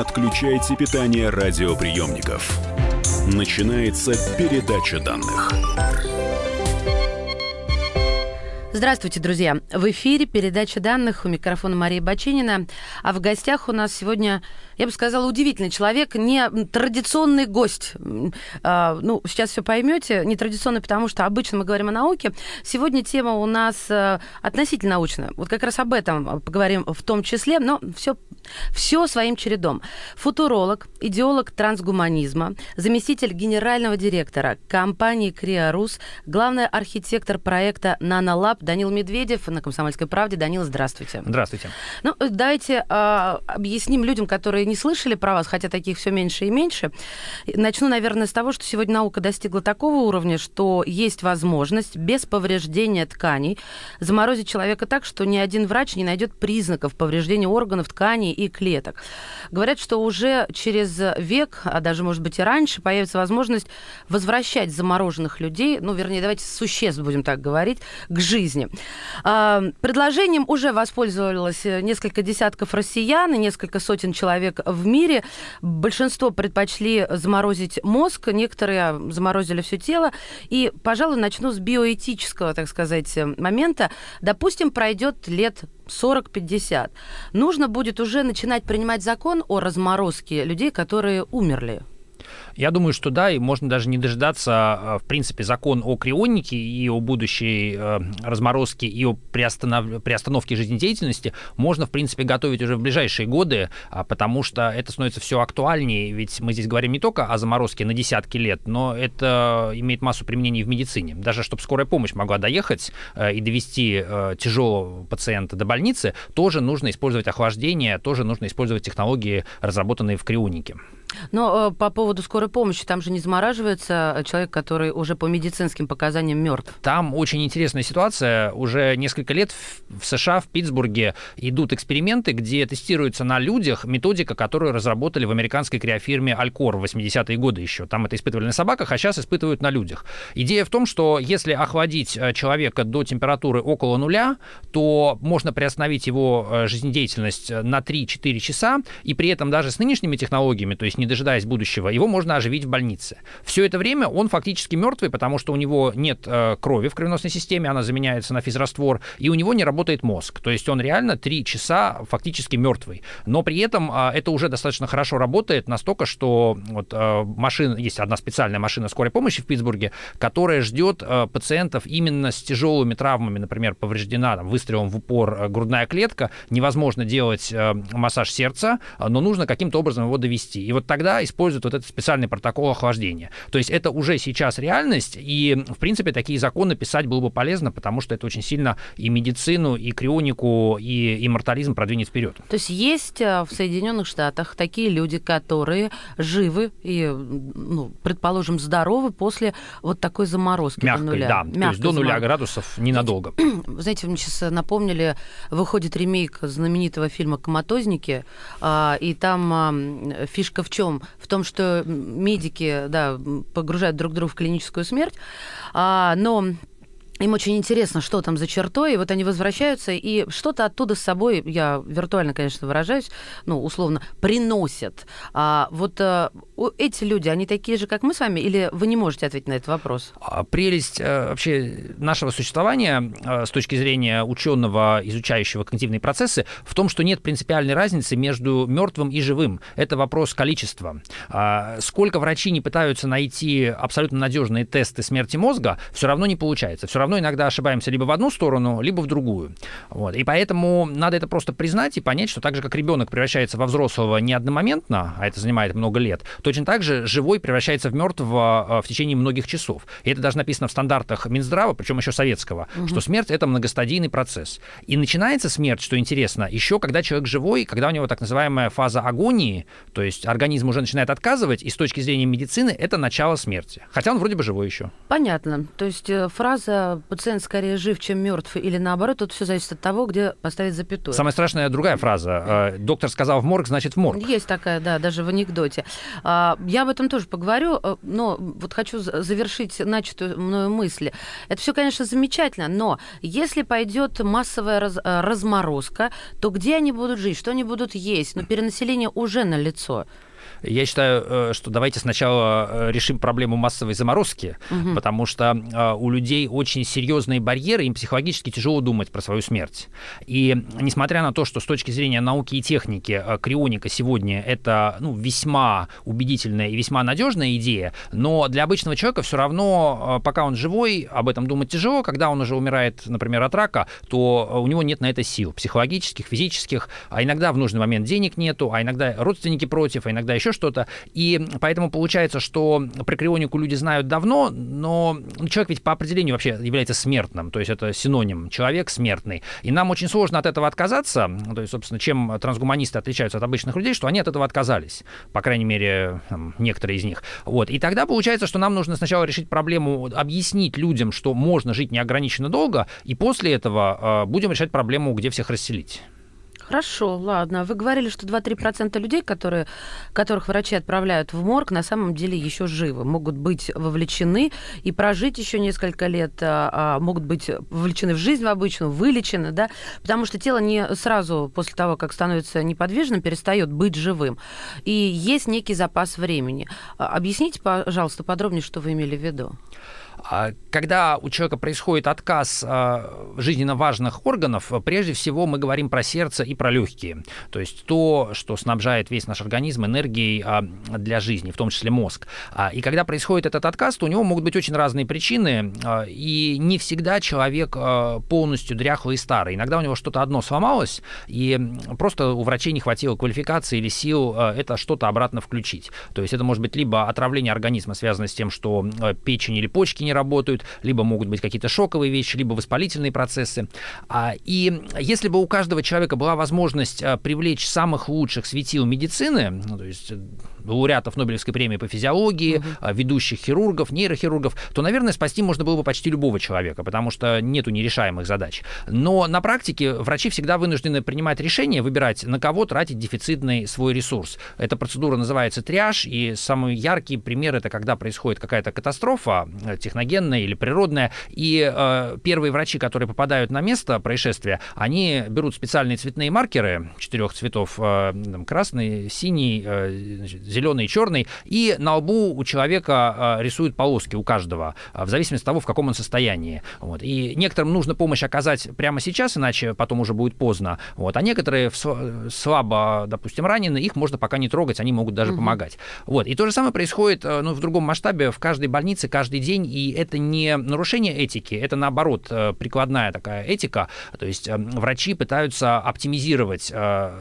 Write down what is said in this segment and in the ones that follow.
отключайте питание радиоприемников. Начинается передача данных. Здравствуйте, друзья. В эфире передача данных у микрофона Мария Бачинина. А в гостях у нас сегодня, я бы сказала, удивительный человек, не традиционный гость. А, ну, сейчас все поймете. Не традиционный, потому что обычно мы говорим о науке. Сегодня тема у нас э, относительно научная. Вот как раз об этом поговорим в том числе, но все, все своим чередом. Футуролог, идеолог трансгуманизма, заместитель генерального директора компании Криарус, главный архитектор проекта «Нанолаб» Данил Медведев на «Комсомольской правде». Данил, здравствуйте. Здравствуйте. Ну, давайте э, объясним людям, которые не слышали про вас, хотя таких все меньше и меньше. Начну, наверное, с того, что сегодня наука достигла такого уровня, что есть возможность без повреждения тканей заморозить человека так, что ни один врач не найдет признаков повреждения органов, тканей и клеток. Говорят, что уже через век, а даже, может быть, и раньше, появится возможность возвращать замороженных людей, ну, вернее, давайте существ, будем так говорить, к жизни. А, предложением уже воспользовалось э, несколько десятков россиян и несколько сотен человек в мире. Большинство предпочли заморозить мозг, некоторые заморозили все тело. И, пожалуй, начну с биоэтического, так сказать, момента. Допустим, пройдет лет 40-50. Нужно будет уже начинать принимать закон о разморозке людей, которые умерли. Я думаю, что да, и можно даже не дожидаться, а, в принципе, закон о крионике и о будущей э, разморозке и о приостанов... приостановке жизнедеятельности можно, в принципе, готовить уже в ближайшие годы, а, потому что это становится все актуальнее, ведь мы здесь говорим не только о заморозке на десятки лет, но это имеет массу применений в медицине. Даже чтобы скорая помощь могла доехать э, и довести э, тяжелого пациента до больницы, тоже нужно использовать охлаждение, тоже нужно использовать технологии, разработанные в крионике. Но э, по поводу скорой помощи, там же не замораживается человек, который уже по медицинским показаниям мертв. Там очень интересная ситуация. Уже несколько лет в США, в Питтсбурге идут эксперименты, где тестируется на людях методика, которую разработали в американской криофирме Алькор в 80-е годы еще. Там это испытывали на собаках, а сейчас испытывают на людях. Идея в том, что если охладить э, человека до температуры около нуля, то можно приостановить его э, жизнедеятельность на 3-4 часа, и при этом даже с нынешними технологиями, то есть не дожидаясь будущего, его можно оживить в больнице. Все это время он фактически мертвый, потому что у него нет э, крови в кровеносной системе, она заменяется на физраствор, и у него не работает мозг. То есть он реально три часа фактически мертвый. Но при этом э, это уже достаточно хорошо работает, настолько, что вот, э, машина, есть одна специальная машина скорой помощи в Питтсбурге, которая ждет э, пациентов именно с тяжелыми травмами, например, повреждена там, выстрелом в упор э, грудная клетка, невозможно делать э, массаж сердца, но нужно каким-то образом его довести. И вот тогда используют вот этот специальный протокол охлаждения. То есть это уже сейчас реальность, и, в принципе, такие законы писать было бы полезно, потому что это очень сильно и медицину, и крионику, и иммортализм продвинет вперед. То есть есть э, в Соединенных Штатах такие люди, которые живы и, ну, предположим, здоровы после вот такой заморозки Мягкой, до нуля. да. Мягкой То есть до нуля замор... градусов ненадолго. Знаете, вы мне сейчас напомнили, выходит ремейк знаменитого фильма «Коматозники», а, и там фишка в чем? Чем? В том, что медики, да, погружают друг друга в клиническую смерть, а, но им очень интересно, что там за чертой, и вот они возвращаются, и что-то оттуда с собой, я виртуально, конечно, выражаюсь, ну, условно, приносят. А вот а, эти люди, они такие же, как мы с вами, или вы не можете ответить на этот вопрос? А, прелесть а, вообще нашего существования а, с точки зрения ученого, изучающего когнитивные процессы, в том, что нет принципиальной разницы между мертвым и живым. Это вопрос количества. А, сколько врачи не пытаются найти абсолютно надежные тесты смерти мозга, все равно не получается. Все равно равно иногда ошибаемся либо в одну сторону, либо в другую. Вот. И поэтому надо это просто признать и понять, что так же, как ребенок превращается во взрослого не одномоментно, а это занимает много лет, точно так же живой превращается в мертвого э, в течение многих часов. И это даже написано в стандартах Минздрава, причем еще советского, угу. что смерть это многостадийный процесс. И начинается смерть, что интересно, еще когда человек живой, когда у него так называемая фаза агонии, то есть организм уже начинает отказывать, и с точки зрения медицины это начало смерти. Хотя он вроде бы живой еще. Понятно. То есть э, фраза пациент скорее жив, чем мертв, или наоборот, тут все зависит от того, где поставить запятую. Самая страшная другая фраза. Доктор сказал в морг, значит в морг. Есть такая, да, даже в анекдоте. Я об этом тоже поговорю, но вот хочу завершить начатую мною мысль. Это все, конечно, замечательно, но если пойдет массовая раз, разморозка, то где они будут жить, что они будут есть? Но перенаселение уже налицо. Я считаю, э, что давайте сначала э, решим проблему массовой заморозки, угу. потому что э, у людей очень серьезные барьеры, им психологически тяжело думать про свою смерть. И несмотря на то, что с точки зрения науки и техники крионика сегодня это ну, весьма убедительная и весьма надежная идея, но для обычного человека все равно, пока он живой, об этом думать тяжело. Когда он уже умирает, например, от рака, то у него нет на это сил психологических, физических, а иногда в нужный момент денег нету, а иногда родственники против, а иногда еще что-то. И поэтому получается, что про крионику люди знают давно, но человек ведь по определению вообще является смертным, то есть это синоним человек смертный. И нам очень сложно от этого отказаться. То есть, собственно, чем трансгуманисты отличаются от обычных людей, что они от этого отказались. По крайней мере, там, некоторые из них. Вот. И тогда получается, что нам нужно сначала решить проблему, объяснить людям, что можно жить неограниченно долго, и после этого э, будем решать проблему, где всех расселить. Хорошо, ладно. Вы говорили, что 2-3% людей, которые, которых врачи отправляют в морг, на самом деле еще живы, могут быть вовлечены и прожить еще несколько лет, а, а, могут быть вовлечены в жизнь в обычную, вылечены, да, потому что тело не сразу после того, как становится неподвижным, перестает быть живым. И есть некий запас времени. А, объясните, пожалуйста, подробнее, что вы имели в виду. А когда у человека происходит отказ а, жизненно важных органов, прежде всего мы говорим про сердце и про легкие. То есть то, что снабжает весь наш организм энергией а, для жизни, в том числе мозг. И когда происходит этот отказ, то у него могут быть очень разные причины, и не всегда человек полностью дряхлый и старый. Иногда у него что-то одно сломалось, и просто у врачей не хватило квалификации или сил это что-то обратно включить. То есть это может быть либо отравление организма, связанное с тем, что печень или почки не не работают, либо могут быть какие-то шоковые вещи, либо воспалительные процессы. А, и если бы у каждого человека была возможность а, привлечь самых лучших светил медицины, ну, то есть лауреатов Нобелевской премии по физиологии, угу. ведущих хирургов, нейрохирургов, то, наверное, спасти можно было бы почти любого человека, потому что нету нерешаемых задач. Но на практике врачи всегда вынуждены принимать решение, выбирать, на кого тратить дефицитный свой ресурс. Эта процедура называется триаж, и самый яркий пример это когда происходит какая-то катастрофа, э, техногенная или природная, и э, первые врачи, которые попадают на место происшествия, они берут специальные цветные маркеры четырех цветов, э, красный, синий, э, зеленый и черный, и на лбу у человека а, рисуют полоски у каждого, а, в зависимости от того, в каком он состоянии. Вот. И некоторым нужно помощь оказать прямо сейчас, иначе потом уже будет поздно. Вот. А некоторые слабо, допустим, ранены, их можно пока не трогать, они могут даже угу. помогать. Вот. И то же самое происходит э, ну, в другом масштабе в каждой больнице каждый день, и это не нарушение этики, это наоборот э, прикладная такая этика, то есть э, врачи пытаются оптимизировать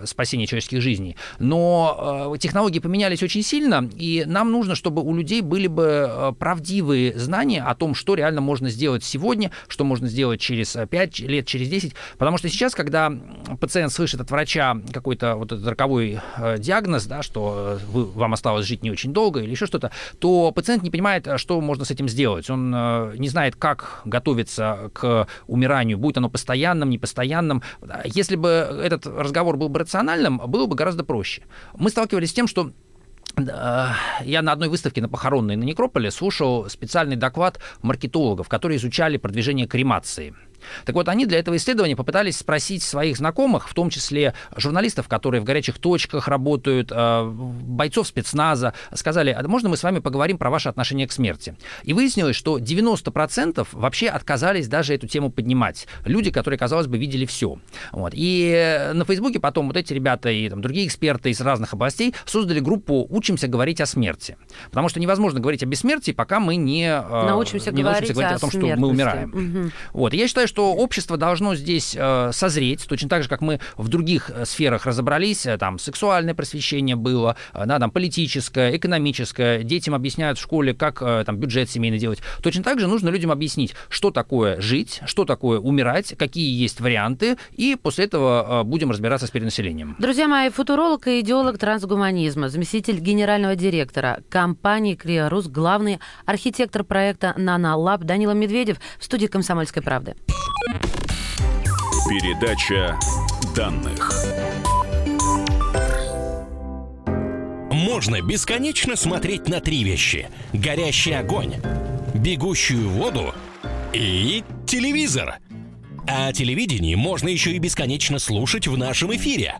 спасение человеческих жизней. Но технологии поменялись менялись очень сильно, и нам нужно, чтобы у людей были бы э, правдивые знания о том, что реально можно сделать сегодня, что можно сделать через 5 э, лет, через 10. Потому что сейчас, когда пациент слышит от врача какой-то вот этот роковой э, диагноз, да, что вы, вам осталось жить не очень долго или еще что-то, то пациент не понимает, что можно с этим сделать. Он не знает, как готовиться к умиранию, будет оно постоянным, непостоянным. Если бы этот разговор был бы рациональным, было бы гораздо проще. Мы сталкивались с тем, что я на одной выставке на похоронной на Некрополе слушал специальный доклад маркетологов, которые изучали продвижение кремации. Так вот, они для этого исследования попытались спросить своих знакомых, в том числе журналистов, которые в горячих точках работают, э, бойцов спецназа, сказали, а можно мы с вами поговорим про ваше отношение к смерти? И выяснилось, что 90% вообще отказались даже эту тему поднимать. Люди, которые, казалось бы, видели все. Вот. И на Фейсбуке потом вот эти ребята и там, другие эксперты из разных областей создали группу «Учимся говорить о смерти». Потому что невозможно говорить о бессмертии, пока мы не, научимся, не говорить, научимся говорить о, о том, смертности. что мы умираем. Угу. Вот. И я считаю, что общество должно здесь э, созреть, точно так же, как мы в других э, сферах разобрались, э, там сексуальное просвещение было, э, да, там политическое, экономическое, детям объясняют в школе, как там бюджет семейный делать. Точно так же нужно людям объяснить, что такое жить, что такое умирать, какие есть варианты, и после этого будем разбираться с перенаселением. Друзья мои, футуролог и идеолог трансгуманизма, заместитель генерального директора компании «Криорус», главный архитектор проекта «Нанолаб» Данила Медведев в студии «Комсомольской правды». Передача данных. Можно бесконечно смотреть на три вещи. Горящий огонь, бегущую воду и телевизор. А о телевидении можно еще и бесконечно слушать в нашем эфире.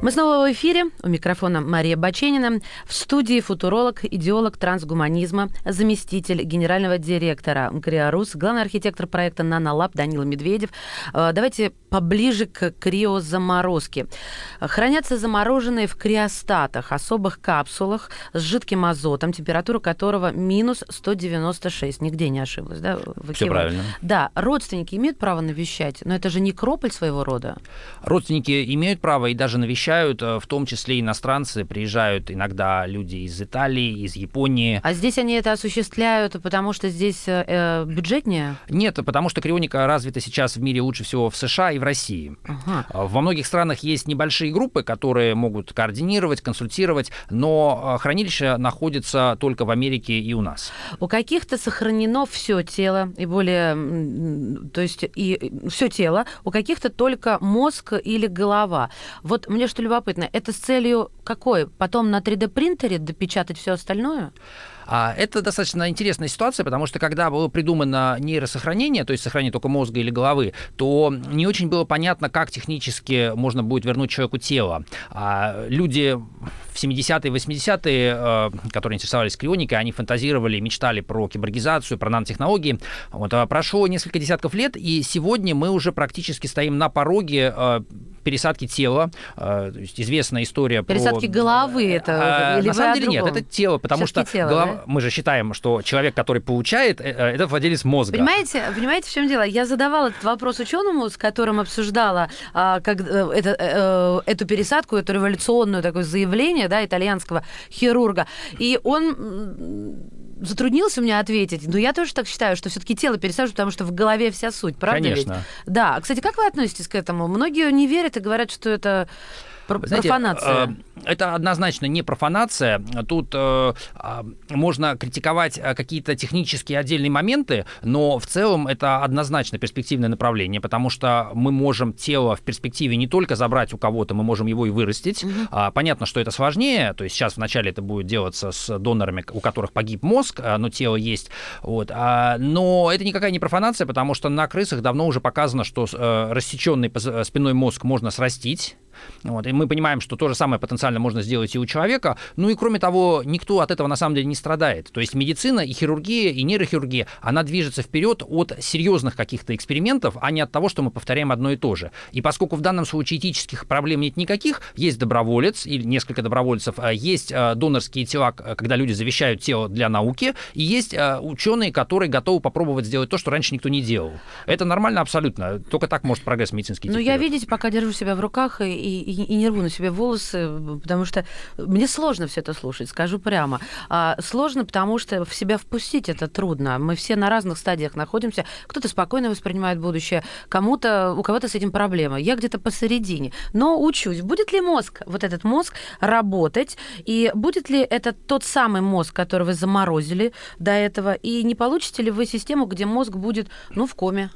Мы снова в эфире. У микрофона Мария Баченина. В студии футуролог, идеолог трансгуманизма, заместитель генерального директора Криорус, главный архитектор проекта «Нанолаб» Данила Медведев. Э, давайте поближе к криозаморозке. Хранятся замороженные в криостатах, особых капсулах с жидким азотом, температура которого минус 196. Нигде не ошиблась, да? Все правильно. Да. Родственники имеют право навещать, но это же некрополь своего рода. Родственники имеют право и даже навещать приезжают, э, в том числе иностранцы, приезжают иногда люди из Италии, из Японии. А здесь они это осуществляют, потому что здесь э, э бюджетнее? Нет, потому что крионика развита сейчас в мире лучше всего в США и в России. Ага. Э, во многих странах есть небольшие группы, которые могут координировать, консультировать, но хранилище находится только в Америке и у нас. У каких-то сохранено все тело и более, то есть и все тело, у каких-то только мозг или голова. Вот мне что что любопытно, это с целью какой? Потом на 3D-принтере допечатать все остальное? А это достаточно интересная ситуация, потому что когда было придумано нейросохранение, то есть сохранение только мозга или головы, то не очень было понятно, как технически можно будет вернуть человеку тело. А люди в 70-е, 80-е, э, которые интересовались крионикой, они фантазировали, мечтали про киборгизацию, про нанотехнологии. Вот, а прошло несколько десятков лет, и сегодня мы уже практически стоим на пороге э, пересадки тела. Э, то есть известная история пересадки про... головы это а, или На самом деле нет, это тело, потому Все-таки что тело, голова... да? мы же считаем, что человек, который получает, это владелец мозга. Понимаете, понимаете, в чем дело? Я задавала этот вопрос ученому, с которым обсуждала а, как, это, э, эту пересадку, эту революционную такое заявление, да, итальянского хирурга, и он затруднился мне ответить. Но я тоже так считаю, что все-таки тело пересаживают, потому что в голове вся суть, правда? Конечно. Ведь? Да. Кстати, как вы относитесь к этому? Многие не верят и говорят, что это знаете, профанация. Это однозначно не профанация. Тут э, а, можно критиковать э, какие-то технические отдельные моменты, но в целом это однозначно перспективное направление, потому что мы можем тело в перспективе не только забрать у кого-то, мы можем его и вырастить. Угу. А, понятно, что это сложнее, то есть сейчас вначале это будет делаться с донорами, у которых погиб мозг, э, но тело есть. Вот. А, но это никакая не профанация, потому что на крысах давно уже показано, что э, рассеченный спинной мозг можно срастить вот, и мы понимаем, что то же самое потенциально можно сделать и у человека. Ну и кроме того, никто от этого на самом деле не страдает. То есть медицина и хирургия, и нейрохирургия, она движется вперед от серьезных каких-то экспериментов, а не от того, что мы повторяем одно и то же. И поскольку в данном случае этических проблем нет никаких, есть доброволец или несколько добровольцев, а есть а, донорские тела, когда люди завещают тело для науки, и есть ученые, которые готовы попробовать сделать то, что раньше никто не делал. Это нормально абсолютно. Только так может прогресс медицинский. Ну, я, видите, пока держу себя в руках и, и, и не рву на себе волосы, потому что мне сложно все это слушать, скажу прямо. А, сложно, потому что в себя впустить это трудно. Мы все на разных стадиях находимся. Кто-то спокойно воспринимает будущее, кому-то, у кого-то с этим проблема. Я где-то посередине. Но учусь, будет ли мозг, вот этот мозг, работать, и будет ли это тот самый мозг, который вы заморозили до этого, и не получите ли вы систему, где мозг будет, ну, в коме?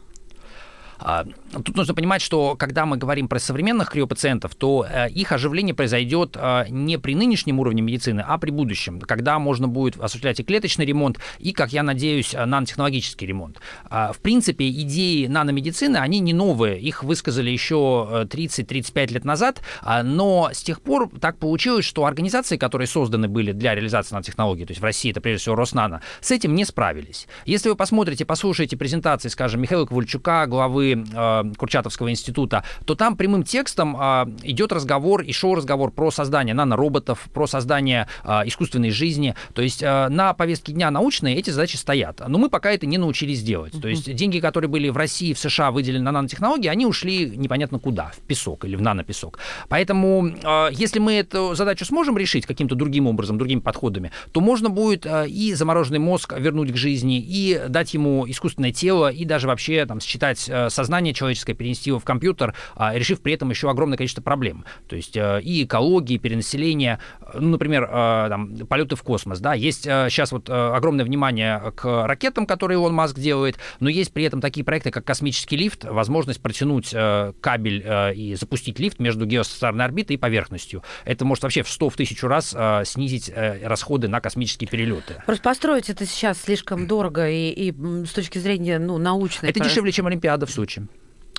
А, тут нужно понимать, что когда мы говорим про современных криопациентов, то э, их оживление произойдет э, не при нынешнем уровне медицины, а при будущем, когда можно будет осуществлять и клеточный ремонт, и, как я надеюсь, нанотехнологический ремонт. А, в принципе, идеи наномедицины, они не новые, их высказали еще 30-35 лет назад, но с тех пор так получилось, что организации, которые созданы были для реализации нанотехнологий, то есть в России это прежде всего Роснано, с этим не справились. Если вы посмотрите, послушаете презентации, скажем, Михаила Ковальчука, главы э, Курчатовского института, то там прямым текстом э, идет разговор и шел разговор про создание нанороботов, про создание э, искусственной жизни. То есть э, на повестке дня научные эти задачи стоят. Но мы пока это не научились делать. То есть деньги, которые были в России, в США выделены на нанотехнологии, они ушли непонятно куда, в песок или в нанопесок. Поэтому, если мы эту задачу сможем решить каким-то другим образом, другими подходами, то можно будет и замороженный мозг вернуть к жизни, и дать ему искусственное тело, и даже вообще там, считать э, сознание человеческое, перенести его в компьютер, а, решив при этом еще огромное количество проблем. То есть э, и экологии, и перенаселение, ну, например, там, полеты в космос. Да? Есть сейчас вот огромное внимание к ракетам, которые Илон Маск делает, но есть при этом такие проекты, как космический лифт, возможность протянуть кабель и запустить лифт между геостационарной орбитой и поверхностью. Это может вообще в 100 в тысячу раз снизить расходы на космические перелеты. Просто построить это сейчас слишком дорого и, и с точки зрения ну, научной. Это дешевле, чем Олимпиада в Сочи случае.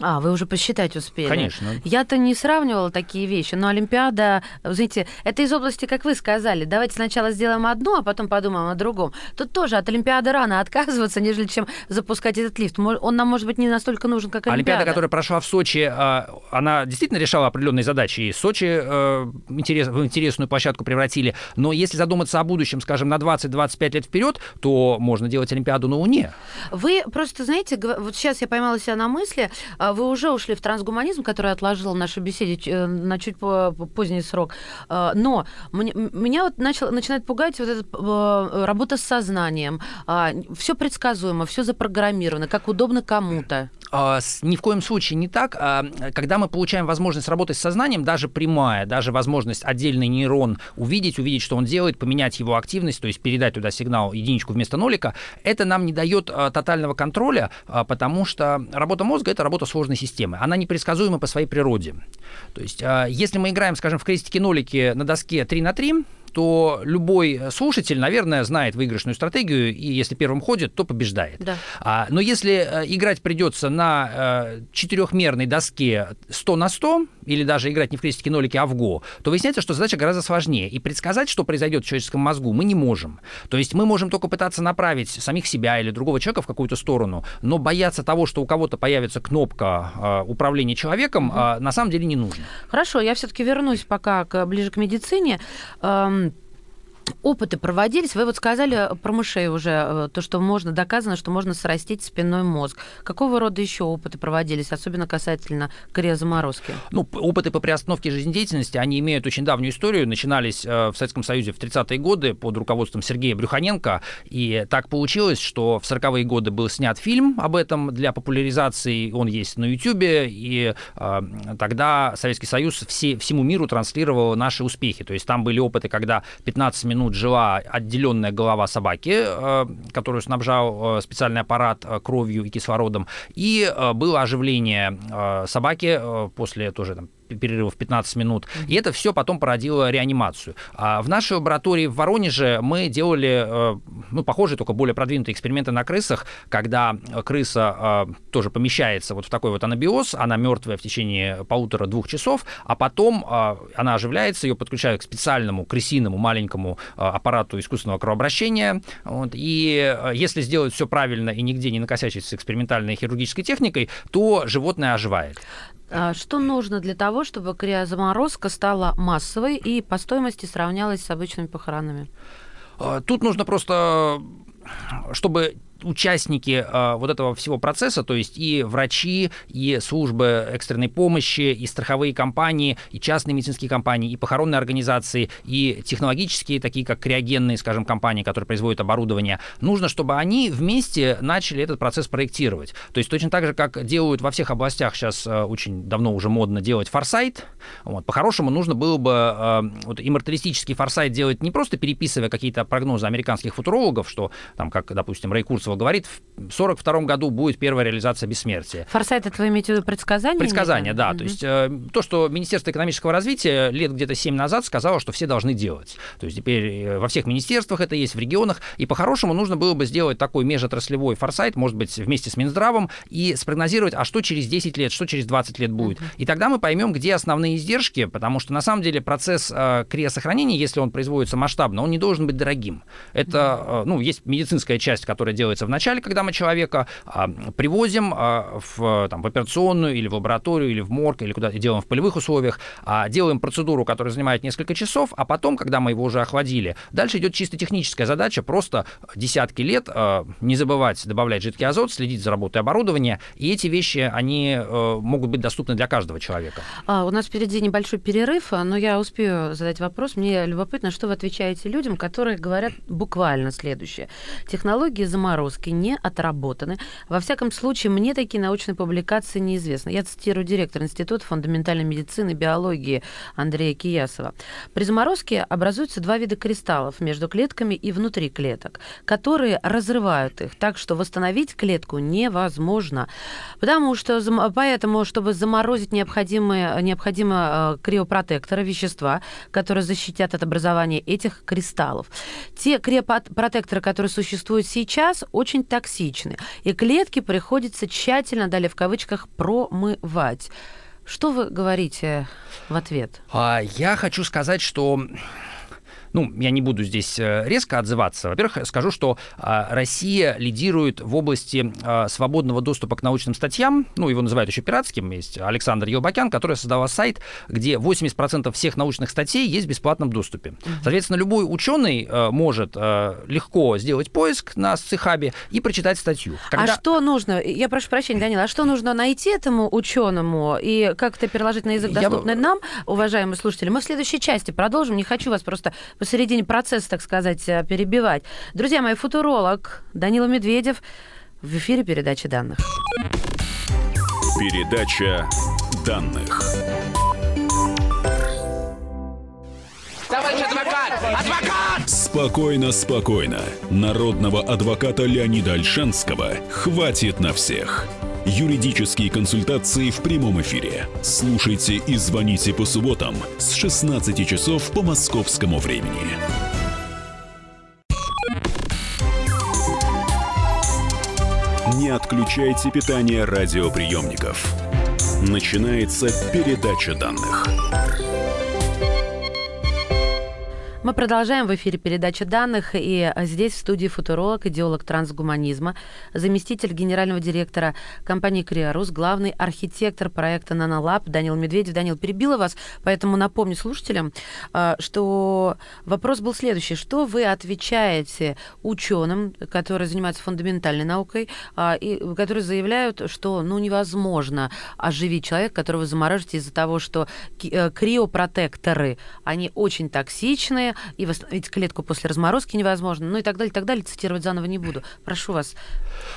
А, вы уже посчитать успели. Конечно. Я-то не сравнивала такие вещи, но Олимпиада, знаете, это из области, как вы сказали, давайте сначала сделаем одно, а потом подумаем о другом. Тут тоже от Олимпиады рано отказываться, нежели чем запускать этот лифт. Он нам, может быть, не настолько нужен, как Олимпиада. Олимпиада, которая прошла в Сочи, а, она действительно решала определенные задачи, и Сочи э, в интересную площадку превратили. Но если задуматься о будущем, скажем, на 20-25 лет вперед, то можно делать Олимпиаду на Луне. Вы просто, знаете, вот сейчас я поймала себя на мысли, а, вы уже ушли в трансгуманизм, который отложил нашу беседе э, на чуть поздний срок. А, но меня вот начал, начинает пугать вот эта э, работа с сознанием. А, все предсказуемо, все запрограммировано, как удобно кому-то. Ни в коем случае не так. Когда мы получаем возможность работать с сознанием, даже прямая, даже возможность отдельный нейрон увидеть, увидеть, что он делает, поменять его активность, то есть передать туда сигнал единичку вместо нолика, это нам не дает тотального контроля, потому что работа мозга — это работа сложной системы. Она непредсказуема по своей природе. То есть, а, если мы играем, скажем, в крестики-нолики на доске 3 на 3, то любой слушатель, наверное, знает выигрышную стратегию, и если первым ходит, то побеждает. Да. А, но если э, играть придется на э, четырехмерной доске 100 на 100, или даже играть не в крестики нолики, а в Го, то выясняется, что задача гораздо сложнее. И предсказать, что произойдет в человеческом мозгу, мы не можем. То есть мы можем только пытаться направить самих себя или другого человека в какую-то сторону, но бояться того, что у кого-то появится кнопка э, управления человеком, э, на самом деле не нужно. Хорошо, я все-таки вернусь пока к, ближе к медицине. Эм Опыты проводились. Вы вот сказали про мышей уже, э, то, что можно, доказано, что можно срастить спинной мозг. Какого рода еще опыты проводились, особенно касательно криозаморозки? Ну, опыты по приостановке жизнедеятельности, они имеют очень давнюю историю. Начинались э, в Советском Союзе в 30-е годы под руководством Сергея Брюханенко. И так получилось, что в 40-е годы был снят фильм об этом для популяризации. Он есть на YouTube. И э, тогда Советский Союз все, всему миру транслировал наши успехи. То есть там были опыты, когда 15 минут минут жила отделенная голова собаки, э, которую снабжал э, специальный аппарат э, кровью и кислородом, и было оживление собаки после тоже там, перерывов 15 минут. И это все потом породило реанимацию. А в нашей лаборатории в Воронеже мы делали, э, ну, похожие, только более продвинутые эксперименты на крысах, когда крыса э, тоже помещается вот в такой вот анабиоз, она мертвая в течение полутора-двух часов, а потом э, она оживляется, ее подключают к специальному крысиному маленькому аппарату искусственного кровообращения. Вот, и если сделать все правильно и нигде не накосячить с экспериментальной хирургической техникой, то животное оживает. А что нужно для того, чтобы криозаморозка стала массовой и по стоимости сравнялась с обычными похоронами? А, тут нужно просто, чтобы участники э, вот этого всего процесса, то есть и врачи, и службы экстренной помощи, и страховые компании, и частные медицинские компании, и похоронные организации, и технологические, такие как криогенные, скажем, компании, которые производят оборудование, нужно, чтобы они вместе начали этот процесс проектировать. То есть точно так же, как делают во всех областях сейчас э, очень давно уже модно делать форсайт, вот, по-хорошему нужно было бы э, вот, имморталистический форсайт делать не просто переписывая какие-то прогнозы американских футурологов, что там, как, допустим, Рэй Киясова говорит, в 42 году будет первая реализация бессмертия. Форсайт, это вы имеете в виду предсказание? Предсказание, да. Mm-hmm. То есть э, то, что Министерство экономического развития лет где-то 7 назад сказало, что все должны делать. То есть теперь э, во всех министерствах это есть, в регионах. И по-хорошему нужно было бы сделать такой межотраслевой форсайт, может быть, вместе с Минздравом, и спрогнозировать, а что через 10 лет, что через 20 лет будет. Mm-hmm. И тогда мы поймем, где основные издержки, потому что на самом деле процесс э, криосохранения, если он производится масштабно, он не должен быть дорогим. Это, э, ну, есть медицинская часть, которая делается в начале, когда мы человека э, привозим э, в, там, в операционную или в лабораторию, или в морг, или куда делаем в полевых условиях, э, делаем процедуру, которая занимает несколько часов, а потом, когда мы его уже охладили, дальше идет чисто техническая задача, просто десятки лет не забывать добавлять жидкий азот, следить за работой оборудования, и эти вещи, они э, могут быть доступны для каждого человека. А, у нас впереди небольшой перерыв, но я успею задать вопрос. Мне любопытно, что вы отвечаете людям, которые говорят буквально следующее. Технологии заморозки не отработаны. Во всяком случае, мне такие научные публикации неизвестны. Я цитирую директор Института фундаментальной медицины и биологии Андрея Киясова. При заморозке образуются два вида кристаллов между клетками и внутри клеток, которые разрывают их, так что восстановить клетку невозможно. Потому что, поэтому, чтобы заморозить необходимые, необходимо э, криопротекторы, вещества, которые защитят от образования этих кристаллов. Те криопротекторы, которые существуют сейчас, очень токсичны, и клетки приходится тщательно, далее в кавычках, промывать. Что вы говорите в ответ? А, я хочу сказать, что ну, я не буду здесь э, резко отзываться. Во-первых, скажу, что а, Россия лидирует в области а, свободного доступа к научным статьям. Ну, его называют еще пиратским. Есть Александр Елбакян, который создал сайт, где 80% всех научных статей есть в бесплатном доступе. Соответственно, любой ученый э, может э, легко сделать поиск на Сцихабе и прочитать статью. А Когда... А что нужно? Я прошу прощения, Данил, а что нужно найти этому ученому и как это переложить на язык, доступный я... нам, уважаемые слушатели? Мы в следующей части продолжим. Не хочу вас просто посередине процесса, так сказать, э, перебивать. Друзья мои, футуролог Данила Медведев в эфире передачи данных. Передача данных. Товарищ адвокат! Адвокат! Спокойно, спокойно. Народного адвоката Леонида Альшанского хватит на всех. Юридические консультации в прямом эфире. Слушайте и звоните по субботам с 16 часов по московскому времени. Не отключайте питание радиоприемников. Начинается передача данных. Мы продолжаем в эфире передачи данных, и здесь в студии футуролог, идеолог трансгуманизма, заместитель генерального директора компании Криорус, главный архитектор проекта Нанолаб Данил Медведев. Данил, перебила вас, поэтому напомню слушателям, а, что вопрос был следующий. Что вы отвечаете ученым, которые занимаются фундаментальной наукой, а, и которые заявляют, что ну, невозможно оживить человека, которого заморожите из-за того, что э, криопротекторы, они очень токсичные, и восстановить клетку после разморозки невозможно, ну и так далее, так далее. Цитировать заново не буду. Прошу вас.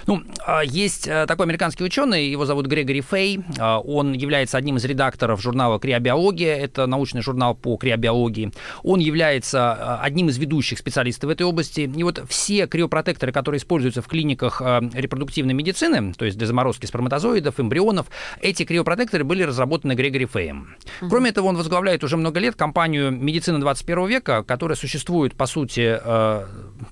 Ну, а, есть э, такой американский ученый, его зовут Грегори Фей. А, он является одним из редакторов журнала «Криобиология». Это научный журнал по криобиологии. Он является а, одним из ведущих специалистов в этой области. И вот все криопротекторы, которые используются в клиниках репродуктивной медицины, то есть для заморозки сперматозоидов, эмбрионов, эти криопротекторы были разработаны Грегори Феем. Кроме этого, он возглавляет уже много лет компанию «Медицина 21 века», которая существует, по сути, э,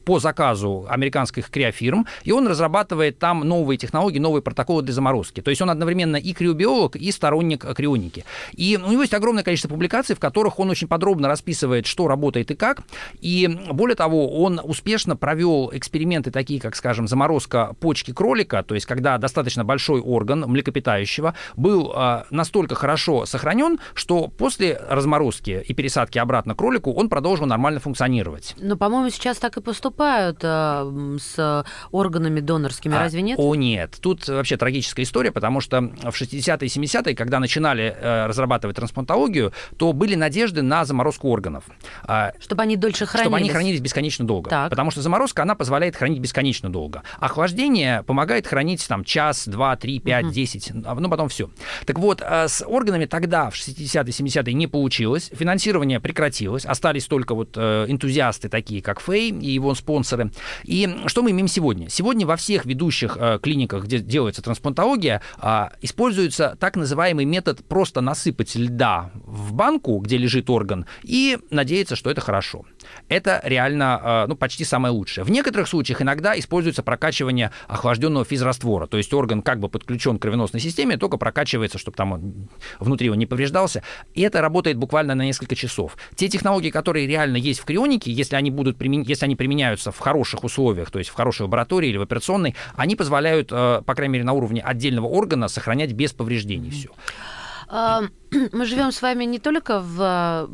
по заказу американских криофирм, и он разрабатывает там новые технологии, новые протоколы для заморозки. То есть он одновременно и криобиолог, и сторонник крионики. И у него есть огромное количество публикаций, в которых он очень подробно расписывает, что работает и как. И более того, он успешно провел эксперименты такие, как, скажем, заморозка почки кролика, то есть когда достаточно большой орган млекопитающего был э, настолько хорошо сохранен, что после разморозки и пересадки обратно кролику он продолжил должен нормально функционировать. Но, по-моему, сейчас так и поступают э, с органами донорскими, а, разве нет? О, нет. Тут вообще трагическая история, потому что в 60-е и 70-е, когда начинали э, разрабатывать трансплантологию, то были надежды на заморозку органов. Э, чтобы они дольше хранились. Чтобы они хранились бесконечно долго. Так. Потому что заморозка, она позволяет хранить бесконечно долго. Охлаждение помогает хранить там час, два, три, пять, десять, ну потом все. Так вот, э, с органами тогда, в 60-е, 70-е не получилось, финансирование прекратилось, остались только только вот э, энтузиасты такие, как Фэй и его спонсоры. И что мы имеем сегодня? Сегодня во всех ведущих э, клиниках, где делается трансплантология, э, используется так называемый метод просто насыпать льда в банку, где лежит орган, и надеяться, что это хорошо. Это реально э, ну, почти самое лучшее. В некоторых случаях иногда используется прокачивание охлажденного физраствора, то есть орган как бы подключен к кровеносной системе, только прокачивается, чтобы там он внутри его не повреждался. И это работает буквально на несколько часов. Те технологии, которые реально есть в крионике, если они будут примен... если они применяются в хороших условиях, то есть в хорошей лаборатории или в операционной, они позволяют, э, по крайней мере, на уровне отдельного органа сохранять без повреждений все. Мы живем с вами не только в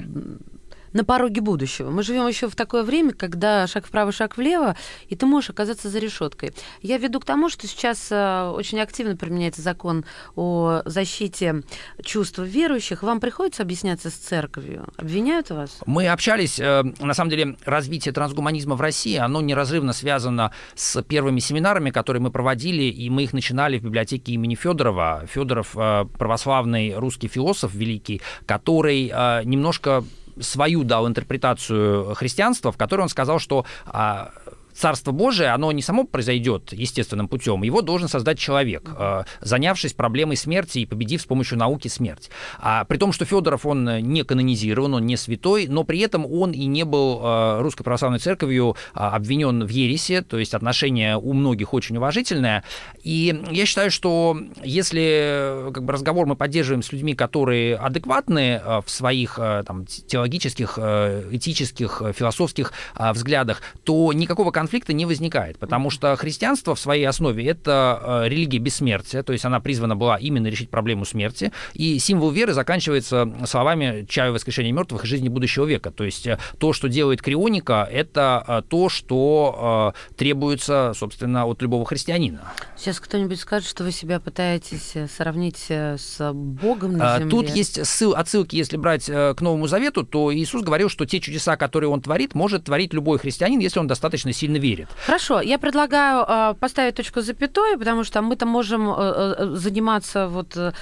на пороге будущего. Мы живем еще в такое время, когда шаг вправо, шаг влево, и ты можешь оказаться за решеткой. Я веду к тому, что сейчас э, очень активно применяется закон о защите чувств верующих. Вам приходится объясняться с церковью? Обвиняют вас? Мы общались, э, на самом деле, развитие трансгуманизма в России, оно неразрывно связано с первыми семинарами, которые мы проводили, и мы их начинали в библиотеке имени Федорова. Федоров э, православный русский философ великий, который немножко свою дал интерпретацию христианства, в которой он сказал, что а, Царство Божие, оно не само произойдет естественным путем, его должен создать человек, э, занявшись проблемой смерти и победив с помощью науки смерть. А, при том, что Федоров, он не канонизирован, он не святой, но при этом он и не был э, Русской Православной Церковью а, обвинен в ересе, то есть отношение у многих очень уважительное. И я считаю, что если как бы, разговор мы поддерживаем с людьми, которые адекватны э, в своих там, теологических, этических, философских взглядах, то никакого конфликта не возникает, потому что христианство в своей основе это э, религия бессмертия, то есть она призвана была именно решить проблему смерти, и символ веры заканчивается словами «чаю воскрешения мертвых и жизни будущего века», то есть э, то, что делает крионика, это э, то, что требуется, собственно, от любого христианина. Сейчас кто-нибудь скажет, что вы себя пытаетесь сравнить с Богом на а, земле. Тут есть отсылки, если брать к Новому Завету, то Иисус говорил, что те чудеса, которые Он творит, может творить любой христианин, если он достаточно сильно верит. Хорошо, я предлагаю э, поставить точку запятой, потому что мы-то можем э, э заниматься вот э,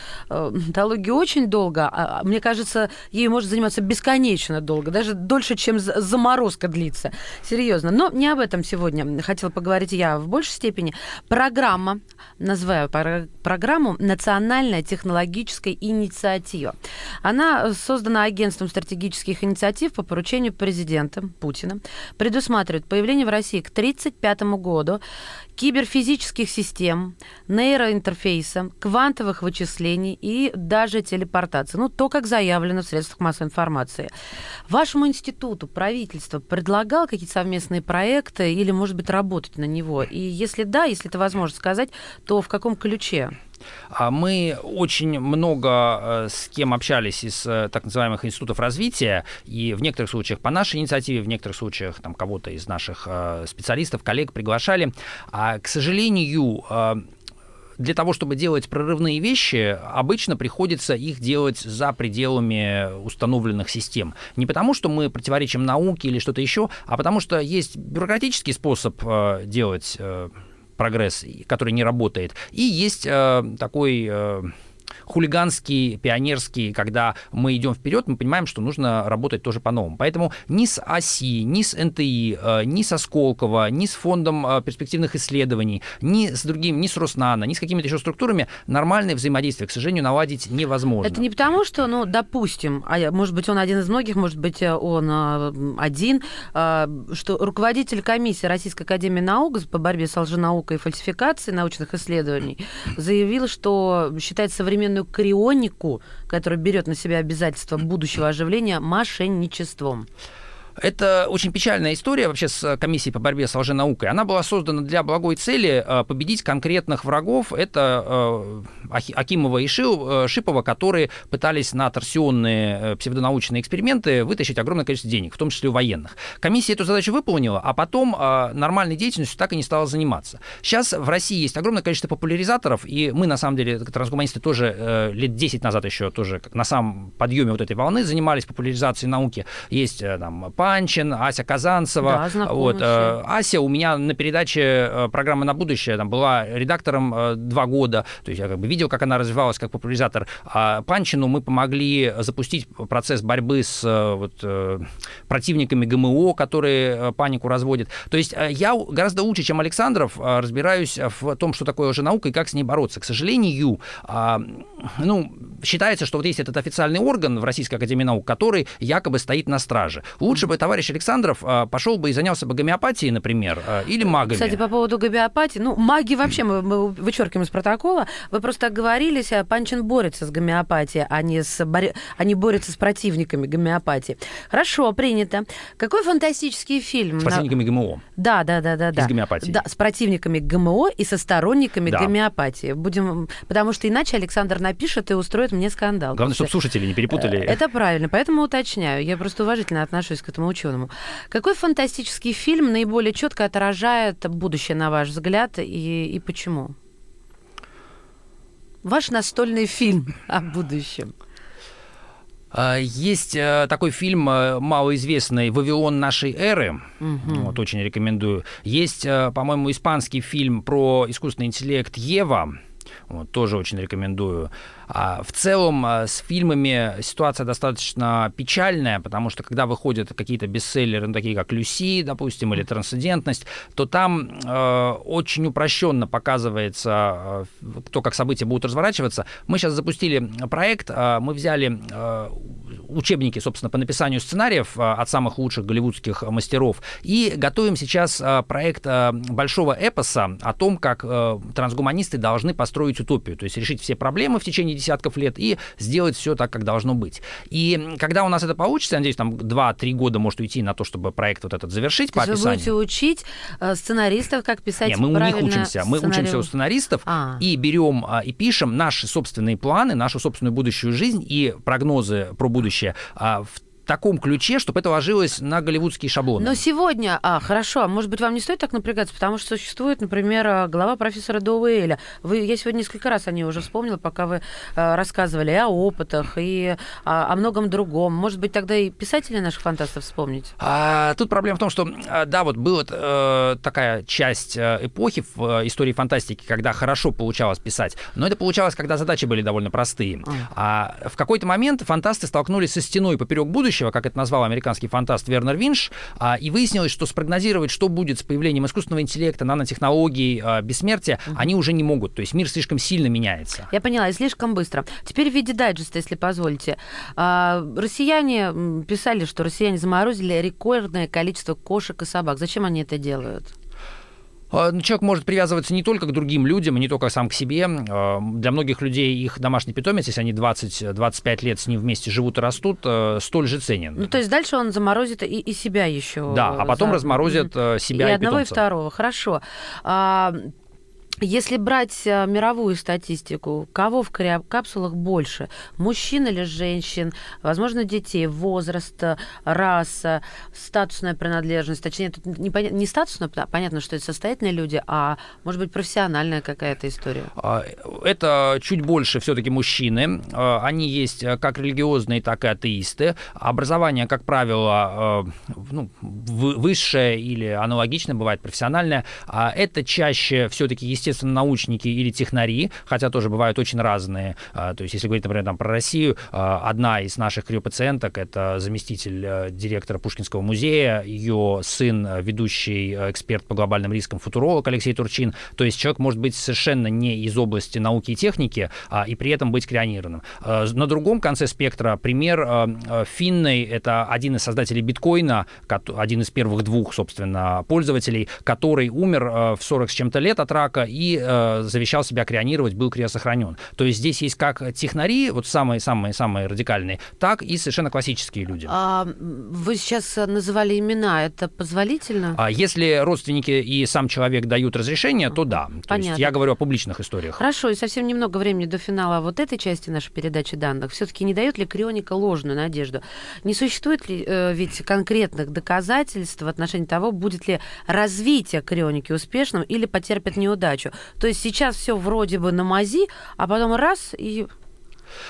теологией очень долго. А, а, мне кажется, ей может заниматься бесконечно долго, даже дольше, чем заморозка длится. Серьезно. Но не об этом сегодня хотела поговорить я в большей степени. Программа, называю программу «Национальная технологическая инициатива». Она создана агентством стратегических инициатив по поручению президента Путина. Предусматривает появление в России к 1935 году киберфизических систем, нейроинтерфейса, квантовых вычислений и даже телепортации. Ну, то, как заявлено в средствах массовой информации. Вашему институту правительство предлагало какие-то совместные проекты или, может быть, работать на него? И если да, если это возможно сказать, то в каком ключе? А мы очень много э, с кем общались из э, так называемых институтов развития, и в некоторых случаях по нашей инициативе, в некоторых случаях там кого-то из наших э, специалистов, коллег приглашали. А, к сожалению, для того, чтобы делать прорывные вещи, обычно приходится их делать за пределами установленных систем. Не потому, что мы противоречим науке или что-то еще, а потому что есть бюрократический способ делать прогресс, который не работает. И есть э, такой... Хулиганский, пионерский, когда мы идем вперед, мы понимаем, что нужно работать тоже по-новому. Поэтому ни с ОСИ, ни с НТИ, э, ни со Сколково, ни с фондом э, перспективных исследований, ни с другим, ни с Роснано, ни с какими-то еще структурами нормальное взаимодействие, к сожалению, наладить невозможно. Это не потому, что, ну, допустим, а может быть, он один из многих, может быть, э, он один, что руководитель комиссии Российской Академии Наук по борьбе с лженаукой и фальсификацией научных исследований заявил, что считает современную современную крионику, которая берет на себя обязательства будущего оживления, мошенничеством. Это очень печальная история вообще с комиссией по борьбе с лженаукой. Она была создана для благой цели э, победить конкретных врагов. Это э, Акимова и э, Шипова, которые пытались на торсионные псевдонаучные эксперименты вытащить огромное количество денег, в том числе у военных. Комиссия эту задачу выполнила, а потом нормальной деятельностью так и не стала заниматься. Сейчас в России есть огромное количество популяризаторов, и мы, на самом деле, трансгуманисты тоже лет 10 назад еще тоже на самом подъеме вот этой волны занимались популяризацией науки. Есть там Панчин, Ася Казанцева. Да, вот, э, Ася у меня на передаче э, программы «На будущее» там, была редактором э, два года, то есть я как бы видел, как она развивалась как популяризатор. А Панчину мы помогли запустить процесс борьбы с э, вот, э, противниками ГМО, которые панику разводят. То есть я гораздо лучше, чем Александров, разбираюсь в том, что такое лженаука и как с ней бороться. К сожалению, а, ну, считается, что вот есть этот официальный орган в Российской Академии Наук, который якобы стоит на страже. Лучше бы товарищ Александров а, пошел бы и занялся бы гомеопатией, например, а, или магами. Кстати, по поводу гомеопатии, ну, маги вообще мы, мы вычеркиваем из протокола. Вы просто оговорились, а Панчин борется с гомеопатией, а не, с, а не борется с противниками гомеопатии. Хорошо, принято. Какой фантастический фильм? с противниками ГМО. Да, да, да, да, да. с гомеопатией. Да, с противниками ГМО и со сторонниками Да. гомеопатии. Будем, потому что иначе Александр напишет и устроит мне скандал. Главное, чтобы слушатели не перепутали. Э, Это правильно, поэтому уточняю. Я просто уважительно отношусь к этому ученому. Какой фантастический фильм наиболее четко отражает будущее, на ваш взгляд, и, и почему? Ваш настольный фильм о будущем. А, Есть э, такой фильм э, малоизвестный «Вавилон нашей эры». Вот, очень рекомендую. Есть, э, по-моему, испанский фильм про искусственный интеллект «Ева». Вот, тоже очень рекомендую. А в целом а, с фильмами ситуация достаточно печальная, потому что когда выходят какие-то бестселлеры, ну, такие как «Люси», допустим, или «Трансцендентность», то там э, очень упрощенно показывается э, то, как события будут разворачиваться. Мы сейчас запустили проект, э, мы взяли э, учебники, собственно, по написанию сценариев э, от самых лучших голливудских мастеров и готовим сейчас э, проект э, большого эпоса о том, как трансгуманисты должны построить утопию, то есть решить все проблемы в течение десятков лет и сделать все так, как должно быть. И когда у нас это получится, я надеюсь, там 2-3 года может уйти на то, чтобы проект вот этот завершить То по есть вы описанию. будете учить сценаристов, как писать Не, мы у них учимся. Мы учимся сценарию? у сценаристов А. и берем а, и пишем наши собственные планы, нашу собственную будущую жизнь и прогнозы про будущее а, в таком ключе, чтобы это ложилось на голливудские шаблоны. Но сегодня, а, хорошо, а может быть, вам не стоит так напрягаться, потому что существует, например, э, глава профессора Доуэля. Вы, я сегодня несколько раз о ней уже вспомнила, пока вы э, рассказывали о опытах, и а, о многом другом. Может быть, тогда и писателей наших фантастов вспомнить? А, тут проблема в том, что, а, да, вот была э, такая часть э, эпохи в э, истории фантастики, когда хорошо получалось писать, но это получалось, когда задачи были довольно простые. А в какой-то момент фантасты столкнулись со стеной поперек будущего, как это назвал американский фантаст Вернер Винш, а, и выяснилось, что спрогнозировать, что будет с появлением искусственного интеллекта, нанотехнологий, а, бессмертия, они уже не могут. То есть мир слишком сильно меняется. Я поняла, и слишком быстро. Теперь в виде дайджеста, если позволите. А, россияне писали, что россияне заморозили рекордное количество кошек и собак. Зачем они это делают? А, ну, Человек может привязываться не только к другим людям, и не только сам к себе. А, Для многих людей их домашний питомец, если они 20-25 лет с ним вместе живут и растут, э, столь же ценен. Ну, то есть дальше он заморозит и, и себя еще. Да, а потом за- разморозят Мгм. э, себя и и, одного, и питомца. второго. Хорошо. А, если брать а, мировую статистику, кого в криокапсулах больше? Мужчин или женщин? Возможно, детей, возраст, а, раса, статусная принадлежность. Точнее, тут не, не статусная, пона- понятно, что это состоятельные люди, а может быть профессиональная какая-то история. А, Это чуть больше все-таки мужчины. А, Они есть э, как религиозные, так и атеисты. Образование, как правило, э, ну, вы- высшее или аналогичное, бывает профессиональное. А Это чаще все-таки, естественно, научники или технари, хотя тоже бывают очень разные. А, То есть, если говорить, например, там, про Россию, а, одна из наших криопациенток — это заместитель э, директора Пушкинского музея, ее сын, э, ведущий э, эксперт по глобальным рискам, футуролог Алексей Турчин. То есть человек может быть совершенно не из области науки и техники, а, и при этом быть крионированным. Э, На другом конце спектра пример Финной, это один из создателей биткоина, один из первых двух, собственно, пользователей, который умер в 40 с чем-то лет от рака э, завещал себя крионировать, был криосохранен. То есть здесь есть как технари, вот самые-самые-самые радикальные, так и совершенно классические люди. А, вы сейчас называли имена, это позволительно? А если родственники и сам человек дают разрешение, то да. То есть Понятно. я говорю о публичных историях. Хорошо, и совсем немного времени до финала вот этой части нашей передачи данных. Все-таки не дает ли крионика ложную надежду? Не существует ли э, ведь конкретных доказательств в отношении того, будет ли развитие крионики успешным или потерпит неудачу? То есть сейчас все вроде бы на мази, а потом раз и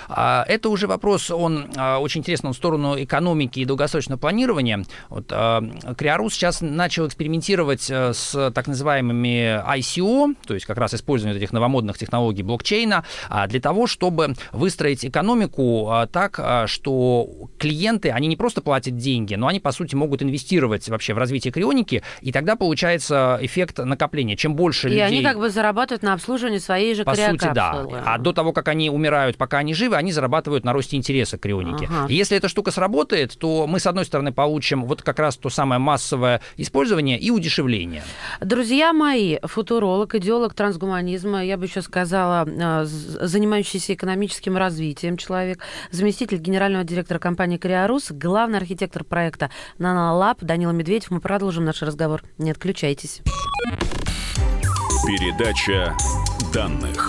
это уже вопрос, он а, очень интересный, он в сторону экономики и долгосрочного планирования. Вот, а, Криарус сейчас начал экспериментировать э, с так называемыми ICO, то есть как раз использование этих новомодных технологий блокчейна, для того, чтобы выстроить экономику так, что клиенты, они не просто платят деньги, но они, по сути, могут инвестировать вообще в развитие крионики, и тогда получается эффект накопления. Чем больше и людей... И они как бы зарабатывают на обслуживании своей же По сути, да. А до того, как они умирают, пока они живы, они зарабатывают на росте интереса к крионике. Ага. И если эта штука сработает, то мы, с одной стороны, получим вот как раз то самое массовое использование и удешевление. Друзья мои, футуролог, идеолог трансгуманизма, я бы еще сказала, а, занимающийся экономическим развитием человек, заместитель генерального директора компании «Криорус», главный архитектор проекта «Нанолаб» Данила Медведев. Мы продолжим наш разговор. Не отключайтесь. Передача данных.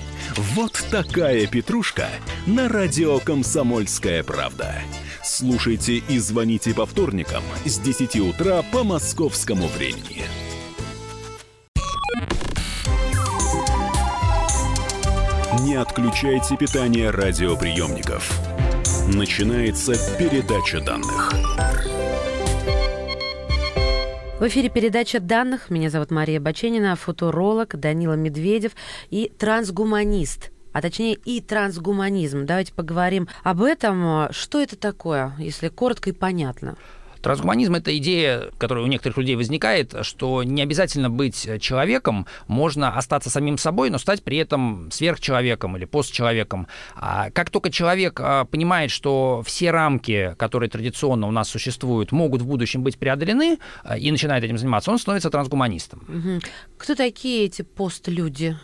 Вот такая петрушка на радио «Комсомольская правда». Слушайте и звоните по вторникам с 10 утра по московскому времени. Не отключайте питание радиоприемников. Начинается передача данных. В эфире передача данных. Меня зовут Мария Баченина, футуролог Данила Медведев и трансгуманист а точнее и трансгуманизм. Давайте поговорим об этом. Что это такое, если коротко и понятно? Трансгуманизм — это идея, которая у некоторых людей возникает, что не обязательно быть человеком, можно остаться самим собой, но стать при этом сверхчеловеком или постчеловеком. А как только человек а, понимает, что все рамки, которые традиционно у нас существуют, могут в будущем быть преодолены, а, и начинает этим заниматься, он становится трансгуманистом. Угу. Кто такие эти постлюди?